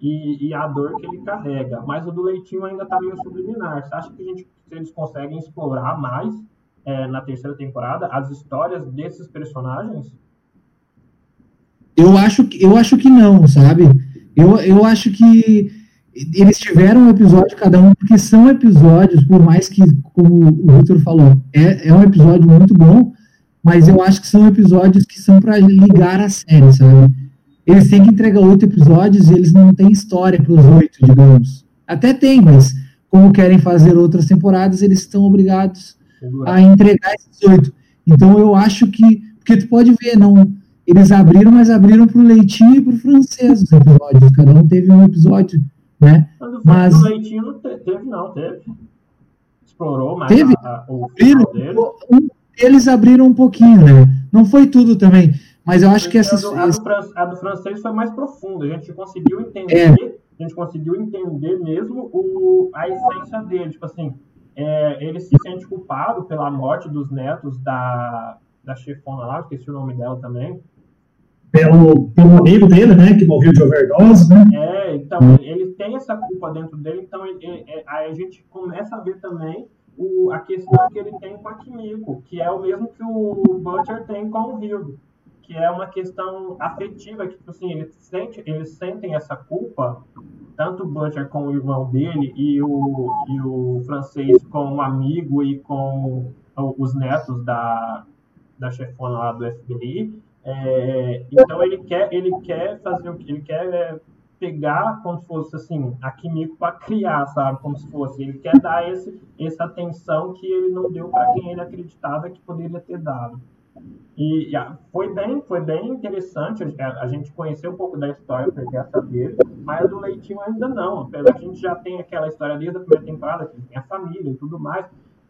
E, e, a dor que ele carrega. Mas o do Leitinho ainda está meio subliminar. Você acha que a gente, eles conseguem explorar mais é, na terceira temporada as histórias desses personagens? Eu acho, eu acho que não, sabe? Eu, eu acho que eles tiveram um episódio cada um, porque são episódios, por mais que, como o Victor falou, é, é um episódio muito bom, mas eu acho que são episódios que são para ligar a série, sabe? Eles têm que entregar oito episódios e eles não têm história para os oito, digamos. Até tem, mas como querem fazer outras temporadas, eles estão obrigados a entregar esses oito. Então eu acho que. Porque tu pode ver, não. Eles abriram, mas abriram para o Leitinho e para o francês os episódios. Cada um teve um episódio, né? Mas o Leitinho não teve, não, teve. Explorou mais teve? A, a, o abriram, dele. Eles abriram um pouquinho, né? Não foi tudo também. Mas eu acho que essa. A do, a do francês foi mais profunda. A gente conseguiu entender. É. A gente conseguiu entender mesmo o, a essência dele. Tipo assim, é, ele se sente culpado pela morte dos netos da, da chefona lá, esqueci o nome dela também. Pelo, pelo amigo dele, né, que morreu de overdose, né? É, então, ele tem essa culpa dentro dele, então ele, ele, é, aí a gente começa a ver também o, a questão que ele tem com a Kimiko, que é o mesmo que o Butcher tem com o Hildo, que é uma questão afetiva, que, tipo assim, eles, sente, eles sentem essa culpa tanto o Butcher com o irmão dele e o, e o francês com um amigo e com os netos da, da chefona lá do FBI. É, então ele quer, ele quer fazer o que ele quer é pegar como se fosse assim a Kimiko para criar, sabe, como se fosse ele quer dar esse, essa atenção que ele não deu para quem ele acreditava que poderia ter dado. E foi bem, foi bem interessante a, a gente conhecer um pouco da história, porque essa dele, mas a do Leitinho ainda não. Apesar a gente já tem aquela história desde a primeira temporada, que tem a família e tudo mais.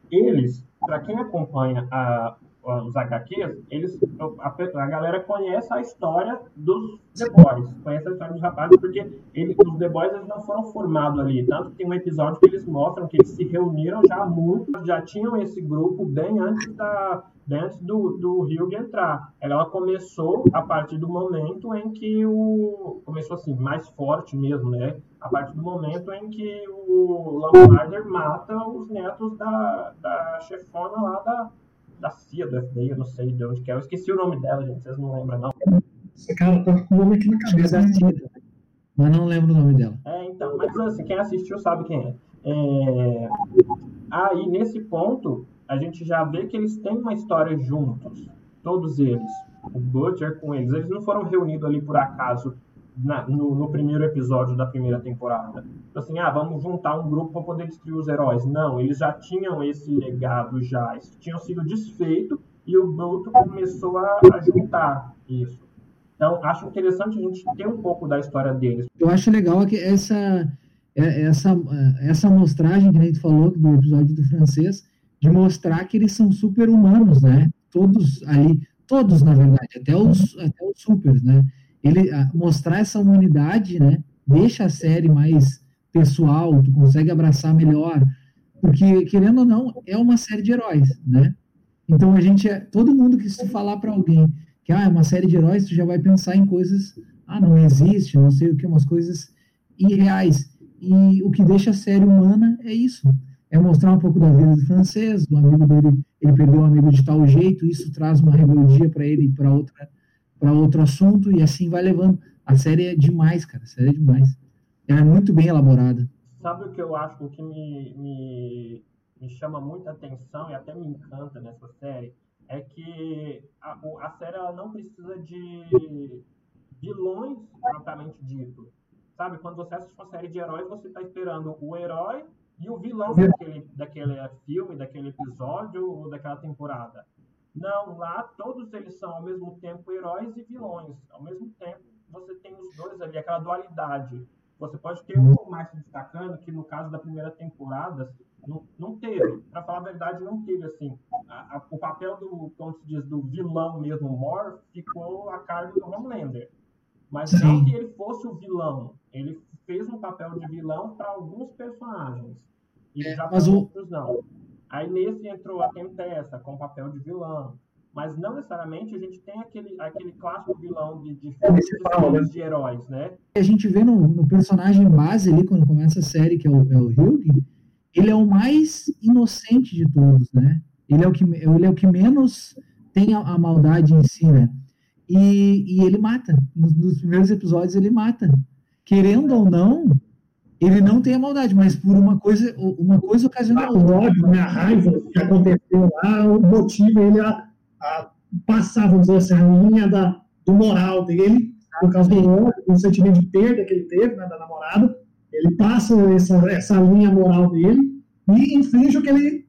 Eles, para quem acompanha a, os HQs, eles, a, a, galera conhece a história dos The Boys, conhece a história dos rapazes, porque ele, os The Boys eles não foram formados ali. Tanto que tem um episódio que eles mostram que eles se reuniram já muito, já tinham esse grupo bem antes da antes do, do Hugh entrar. Ela começou a partir do momento em que o. Começou assim, mais forte mesmo, né? A partir do momento em que o Lamparder mata os netos da, da chefona lá da, da CIA, do FBI, eu não sei de onde que é. Eu esqueci o nome dela, gente, vocês não lembram, não. Esse cara tá com o nome aqui na cabeça. Da CIA, mas não lembro o nome dela. É, então, mas assim, quem assistiu sabe quem é. é... Aí, nesse ponto, a gente já vê que eles têm uma história juntos, todos eles. O Butcher com eles. Eles não foram reunidos ali por acaso na, no, no, primeiro episódio da primeira temporada. Então, assim, ah, vamos juntar um grupo para poder destruir os heróis. Não, eles já tinham esse legado já. Tinham sido desfeito e o Bruto começou a, a juntar isso. Então, acho interessante a gente ter um pouco da história deles. Eu acho legal que essa, é, essa, essa mostragem que a gente falou do episódio do francês, de mostrar que eles são super humanos, né? Todos ali, todos, na verdade, até os, até os supers, né? Ele a, mostrar essa humanidade, né? Deixa a série mais pessoal, tu consegue abraçar melhor, porque querendo ou não, é uma série de heróis, né? Então a gente é todo mundo que se falar para alguém que ah, é uma série de heróis, tu já vai pensar em coisas, ah, não existe, não sei o que, umas coisas irreais. E o que deixa a série humana é isso. É mostrar um pouco da vida do francês, do amigo dele, ele perdeu um amigo de tal jeito, isso traz uma rebeldia para ele para outra para outro assunto e assim vai levando. A série é demais, cara, a série é demais. Ela é muito bem elaborada. Sabe o que eu acho, o que me, me, me chama muita atenção e até me encanta nessa série? É que a, a série ela não precisa de vilões propriamente dito. Sabe, quando você assiste uma série de heróis, você está esperando o herói e o vilão daquele, daquele filme, daquele episódio ou daquela temporada. Não, lá todos eles são ao mesmo tempo heróis e vilões. Ao mesmo tempo, você tem os dois ali, aquela dualidade. Você pode ter um mais se destacando, que no caso da primeira temporada, não, não teve. Para falar a verdade, não teve assim. A, a, o papel do, como se diz, do vilão mesmo, Mor, ficou a cargo do Homelander. Mas Sim. não que ele fosse o vilão. Ele fez um papel de vilão para alguns personagens. E é, já para outros não. Aí nesse entrou a Tempesta com papel de vilão. Mas não necessariamente a gente tem aquele, aquele clássico vilão de, de filmes né? de heróis, né? A gente vê no, no, personagem base ali, quando começa a série, que é o, é o Hugh, ele é o mais inocente de todos, né? Ele é o que, ele é o que menos tem a, a maldade em si, né? E, e ele mata. Nos, nos, primeiros episódios ele mata. Querendo ou não, ele não tem a maldade, mas por uma coisa, uma coisa ocasional. O ódio, né, a raiva que aconteceu lá, o motivo ele a, a passar, vamos dizer assim, a linha da, do moral dele, por causa do ódio, do sentimento de perda que ele teve, né, da namorada, ele passa essa, essa linha moral dele e inflige o que ele,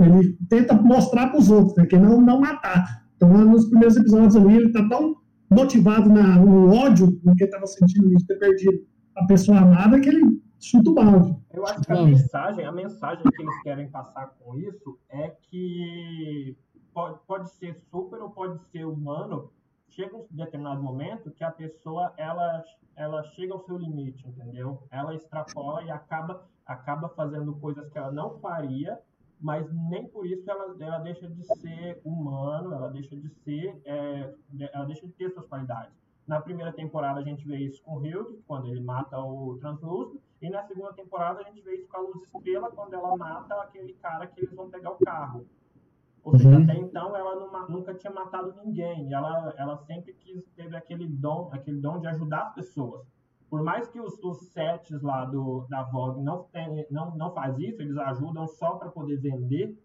ele tenta mostrar para os outros, né, que é não, não matar. Então, nos primeiros episódios ali, ele está tão motivado na, no ódio no que estava sentindo de ter perdido a pessoa amada que ele chuta o balde. Eu acho que a mensagem, a mensagem que eles querem passar com isso é que pode, pode ser super ou pode ser humano, chega um determinado momento que a pessoa ela, ela chega ao seu limite, entendeu? Ela extrapola e acaba acaba fazendo coisas que ela não faria, mas nem por isso ela, ela deixa de ser humano, ela deixa de ser, é, ela deixa de ter suas qualidades. Na primeira temporada a gente vê isso com o Hilde, quando ele mata o Translúcido, e na segunda temporada a gente vê isso com a Luz Estrela, quando ela mata aquele cara que eles vão pegar o carro. Ou seja, uhum. até então ela não, nunca tinha matado ninguém. E ela, ela sempre quis, teve aquele dom, aquele dom de ajudar as pessoas. Por mais que os, os sets lá do, da Vogue não, tem, não, não faz isso, eles ajudam só para poder vender,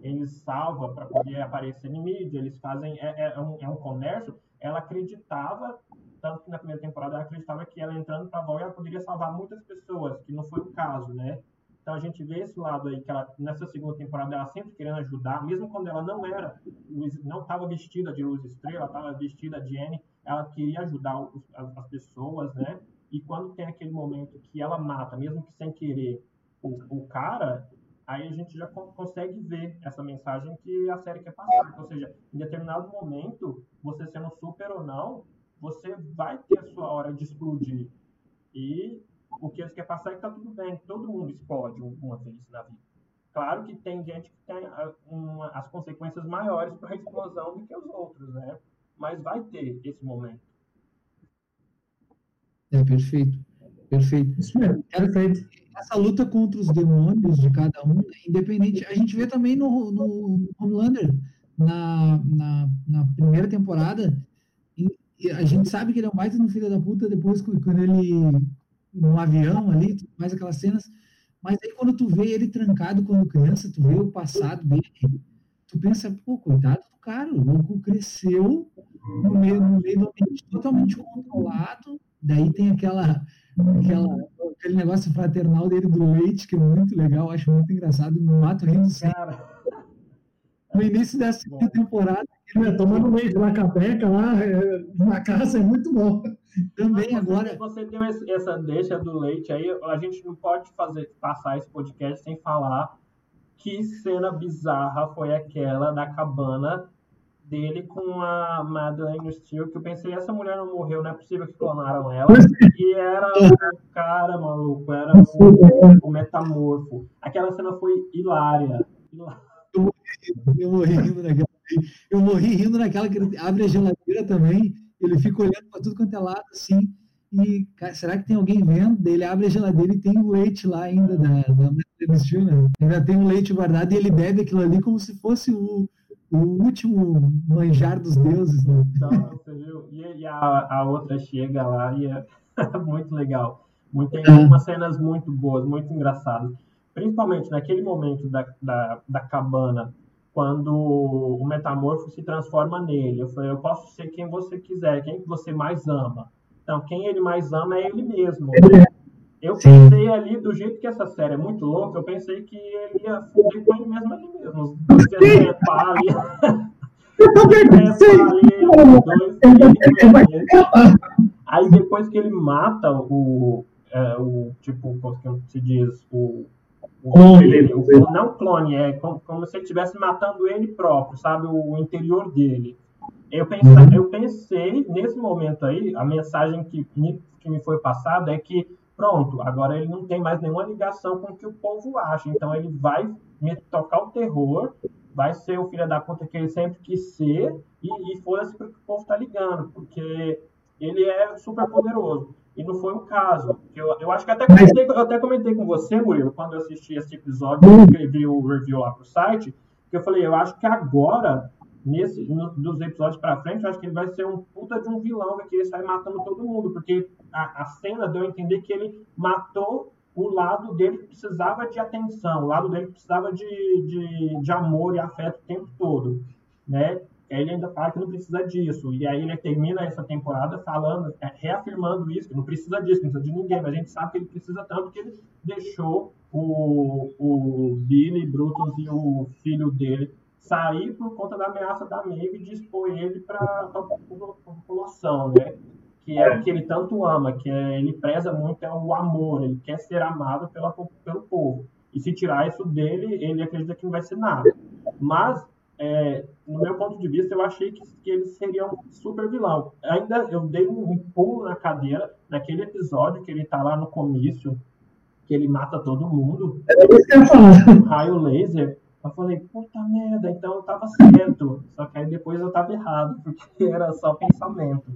eles salvam para poder aparecer em mídia, eles fazem, é, é, um, é um comércio. Ela acreditava, tanto que na primeira temporada ela acreditava que ela entrando para a Vogue ela poderia salvar muitas pessoas, que não foi o caso, né? Então a gente vê esse lado aí que ela nessa segunda temporada ela sempre querendo ajudar, mesmo quando ela não era não estava vestida de luz estrela, estava vestida de N, ela queria ajudar os, as, as, pessoas, né? E quando tem aquele momento que ela mata, mesmo que sem querer, o, o cara, aí a gente já consegue ver essa mensagem que a série quer passar. Ou seja, em determinado momento, você sendo super ou não, você vai ter a sua hora de explodir. E o que eles querem passar é que tá tudo bem, todo mundo explode uma vez na vida. Claro que tem gente que tem ah, uma, as consequências maiores para a explosão do que os outros, né? Mas vai ter esse momento. É, perfeito. Perfeito. Isso mesmo, perfeito. Essa luta contra os demônios de cada um, independente. A gente vê também no, no Homelander, na, na, na primeira temporada, a gente sabe que ele é o mais no filho da puta depois quando ele no avião ali, mais aquelas cenas. Mas aí quando tu vê ele trancado quando criança, tu vê o passado dele, tu pensa, pô, coitado do cara, o louco cresceu no meio, no meio do ambiente totalmente controlado. Daí tem aquela, aquela, aquele negócio fraternal dele do leite, que é muito legal, acho muito engraçado, me mato rindo sempre. No início dessa temporada, ele tomando leite na capeca lá, é, na casa, é muito bom. Também agora. Você tem essa deixa do leite aí, a gente não pode fazer passar esse podcast sem falar que cena bizarra foi aquela da cabana dele com a Madeleine Steele, que eu pensei, essa mulher não morreu, não é possível que clonaram ela. E era o cara, maluco, era o, o metamorfo. Aquela cena foi hilária. Eu morri rindo naquela. Eu morri rindo naquela que ele abre a geladeira também, ele fica olhando para tudo quanto é lado, assim, e cara, será que tem alguém vendo? Ele abre a geladeira e tem o leite lá ainda da, da né? Ainda tem o leite guardado e ele bebe aquilo ali como se fosse o, o último manjar dos deuses. Né? Então, você viu? E, a, a, outra chega lá e é <laughs> muito legal. Muito, tem é. umas cenas muito boas, muito engraçadas. Principalmente naquele momento da, da, da cabana, quando o metamorfo se transforma nele. Eu falei, eu posso ser quem você quiser, quem você mais ama. Então, quem ele mais ama é ele mesmo. Eu pensei ali, do jeito que essa série é muito louca, eu pensei que ele ia fuder com ele mesmo ali mesmo. Trepar ali. Aí depois que ele mata o, é, o tipo, como se diz, o, o clone, o, não clone, é como, como se ele estivesse matando ele próprio, sabe, o, o interior dele. Eu pensei, uhum. eu pensei, nesse momento aí, a mensagem que me, que me foi passada é que pronto, agora ele não tem mais nenhuma ligação com o que o povo acha. Então ele vai me tocar o terror, vai ser o filho da puta que ele sempre quis ser, e, e foda-se porque o povo tá ligando, porque ele é super poderoso. E não foi o caso. Eu, eu acho que até comentei, eu até comentei com você, Murilo, quando eu assisti esse episódio, eu escrevi o review lá pro site, que eu falei, eu acho que agora nesse, no, dos episódios para frente, eu acho que ele vai ser um puta de um vilão, que ele sai matando todo mundo, porque a, a cena deu a entender que ele matou o lado dele que precisava de atenção, o lado dele que precisava de, de, de amor e afeto o tempo todo, né? Ele ainda fala que não precisa disso. E aí ele termina essa temporada falando, é, reafirmando isso, que não precisa disso, não precisa de ninguém, mas a gente sabe que ele precisa tanto que ele deixou o, o Billy Brutus e o filho dele sair por conta da ameaça da Maeve de expor ele para a população, né? Que é o que ele tanto ama, que é, ele preza muito é o amor, ele quer ser amado pela, pelo povo. E se tirar isso dele, ele acredita que não vai ser nada. Mas, é, no meu ponto de vista, eu achei que, que eles seriam super vilão. Ainda eu dei um, um pulo na cadeira naquele episódio que ele tá lá no comício, que ele mata todo mundo. É falar. Raio laser. Eu falei, puta merda, então eu tava certo. Só que aí depois eu tava errado, <laughs> porque era só pensamento.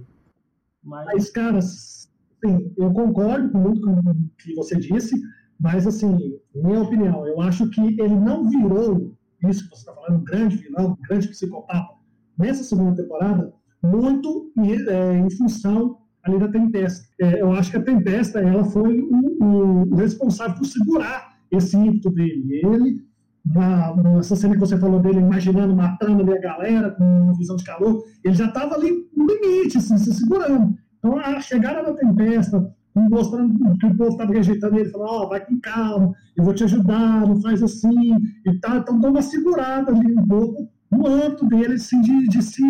Mas, mas cara, sim, eu concordo com muito com o que você disse, mas assim, minha opinião, eu acho que ele não virou isso que você está falando, um grande vilão, um grande psicopata, nessa segunda temporada, muito é, em função ali da Tempesta. É, eu acho que a Tempesta ela foi o, o, responsável por segurar esse ímpeto dele. Ele na, nessa cena que você falou dele, imaginando, matando ali a galera com visão de calor, ele já estava ali no limite, assim, se segurando. Então, a chegada da tempesta, mostrando que o povo estava rejeitando ele, falando, ó, oh, vai com calma, eu vou te ajudar, não faz assim, e tá, então dá uma segurada ali um pouco no âmbito dele, assim, de, de se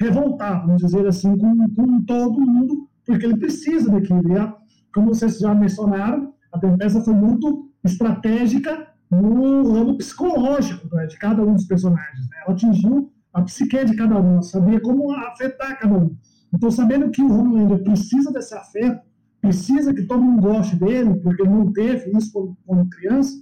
revoltar, vamos dizer assim, com, com todo mundo, porque ele precisa daquilo. E como vocês já mencionaram, a tempesta foi muito estratégica no ramo psicológico né, de cada um dos personagens. Né? Ela atingiu a psique de cada um, sabia como afetar cada um. Então, sabendo que o Homelander precisa desse afeto, precisa que todo mundo goste dele, porque ele não teve isso como, como criança,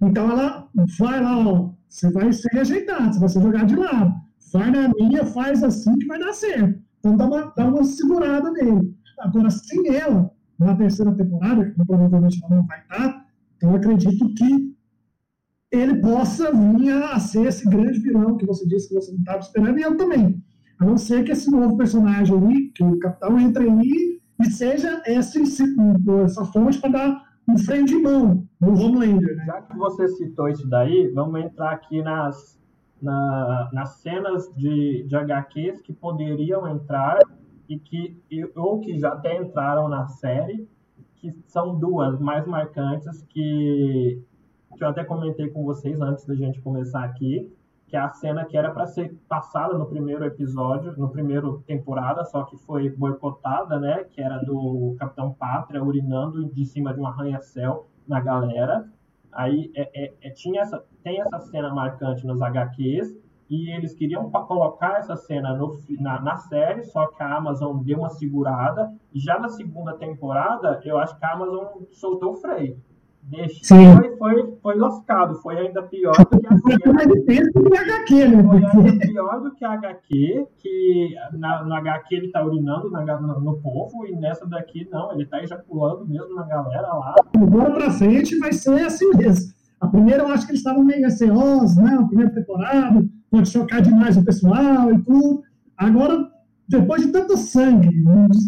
então ela vai lá, ó, você vai ser rejeitado, você vai ser jogado de lado. Vai na minha, faz assim que vai dar certo. Então dá uma, dá uma segurada nele. Agora, sem ela, na terceira temporada, que provavelmente ela não vai estar, então acredito que ele possa vir a ser esse grande vilão que você disse que você não estava esperando, e eu também. A não ser que esse novo personagem ali, que o capitão entre aí e seja esse, essa fonte para dar um freio de mão no Homelander. Né? Já que você citou isso daí, vamos entrar aqui nas, na, nas cenas de, de HQs que poderiam entrar e que ou que já até entraram na série, que são duas mais marcantes que que eu até comentei com vocês antes da gente começar aqui, que é a cena que era para ser passada no primeiro episódio, no primeiro temporada, só que foi boicotada, né? Que era do Capitão Pátria urinando de cima de um arranha-céu na galera. Aí é, é, é, tinha essa, tem essa cena marcante nos HQs e eles queriam colocar essa cena no, na, na, série, só que a Amazon deu uma segurada. Já na segunda temporada, eu acho que a Amazon soltou o freio. Deixou e foi, foi lascado. Foi ainda pior do que a série. Né? Foi ainda pior do que a HQ, que na, no HQ ele tá urinando na, no, no povo, e nessa daqui não, ele tá ejaculando mesmo na galera lá. Agora pra frente vai ser assim mesmo. A primeira eu acho que eles estavam meio receosos, né? A primeira temporada, pode chocar demais o pessoal e tudo. Agora, depois de tanto sangue,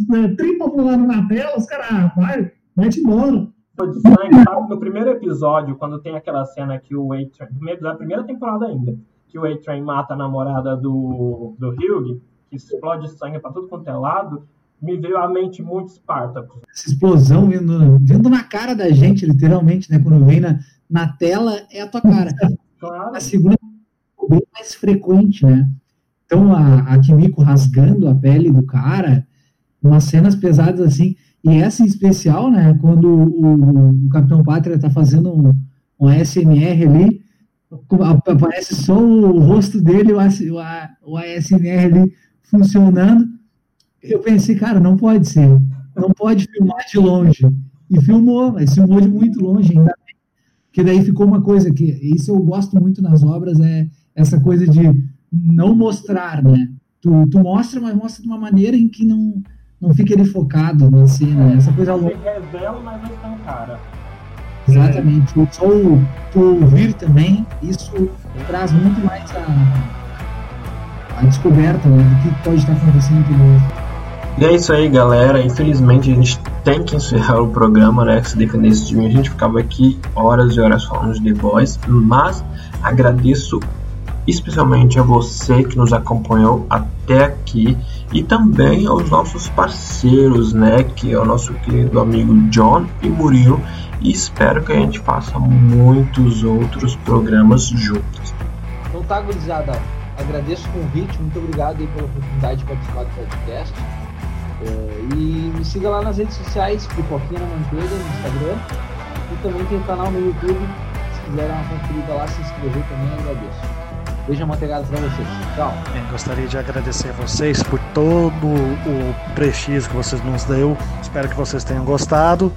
né, tripa pulando na tela, os caras, ah, vai, mete embora. De sangue, sabe? No primeiro episódio, quando tem aquela cena que o A-Train, da primeira temporada ainda, que o A-Train mata a namorada do, do Hugh, que explode sangue pra tudo quanto é lado, me veio à mente muito Spartacus. Essa explosão vindo, vindo na cara da gente, literalmente, né? Quando vem na, na tela, é a tua cara. Claro. A segunda é bem mais frequente, né? Então, a, a Kimiko rasgando a pele do cara, umas cenas pesadas assim, e essa em especial, né? Quando o, o Capitão Pátria tá fazendo um, um ASMR ali, aparece só o rosto dele, o, o ASMR ali funcionando, eu pensei, cara, não pode ser. Não pode filmar de longe. E filmou, mas filmou de muito longe ainda. Que daí ficou uma coisa que isso eu gosto muito nas obras, é essa coisa de não mostrar, né? Tu, tu mostra, mas mostra de uma maneira em que não, não fica ele focado na cena. Essa coisa louca. revela, mas não tão cara. Exatamente. Só o, tu ouvir também, isso traz muito mais a, a descoberta né, do que pode estar acontecendo aqui no e é isso aí, galera. Infelizmente a gente tem que encerrar o programa, né? Se dependesse de mim, a gente ficava aqui horas e horas falando de The Boys. Mas agradeço especialmente a você que nos acompanhou até aqui e também aos nossos parceiros, né? Que é o nosso querido amigo John e Murilo. E espero que a gente faça muitos outros programas juntos. Então tá, gurizada. Agradeço o convite, muito obrigado aí pela oportunidade de participar do podcast. É, e me siga lá nas redes sociais, Pipoquinha na Manteiga, no Instagram. E também tem o canal no YouTube. Se quiser dar uma conferida lá, se inscrever também, agradeço. Beijo manteigado para vocês. Tchau. Bem, gostaria de agradecer a vocês por todo o prestígio que vocês nos deu. Espero que vocês tenham gostado.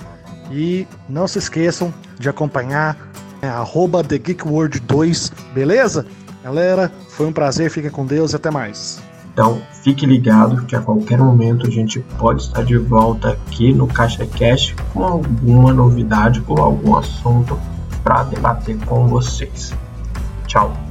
E não se esqueçam de acompanhar é, arroba TheGeekWorld2, beleza? Galera, foi um prazer, fiquem com Deus e até mais. Então, fique ligado que a qualquer momento a gente pode estar de volta aqui no Caixa Cash com alguma novidade, com algum assunto para debater com vocês. Tchau.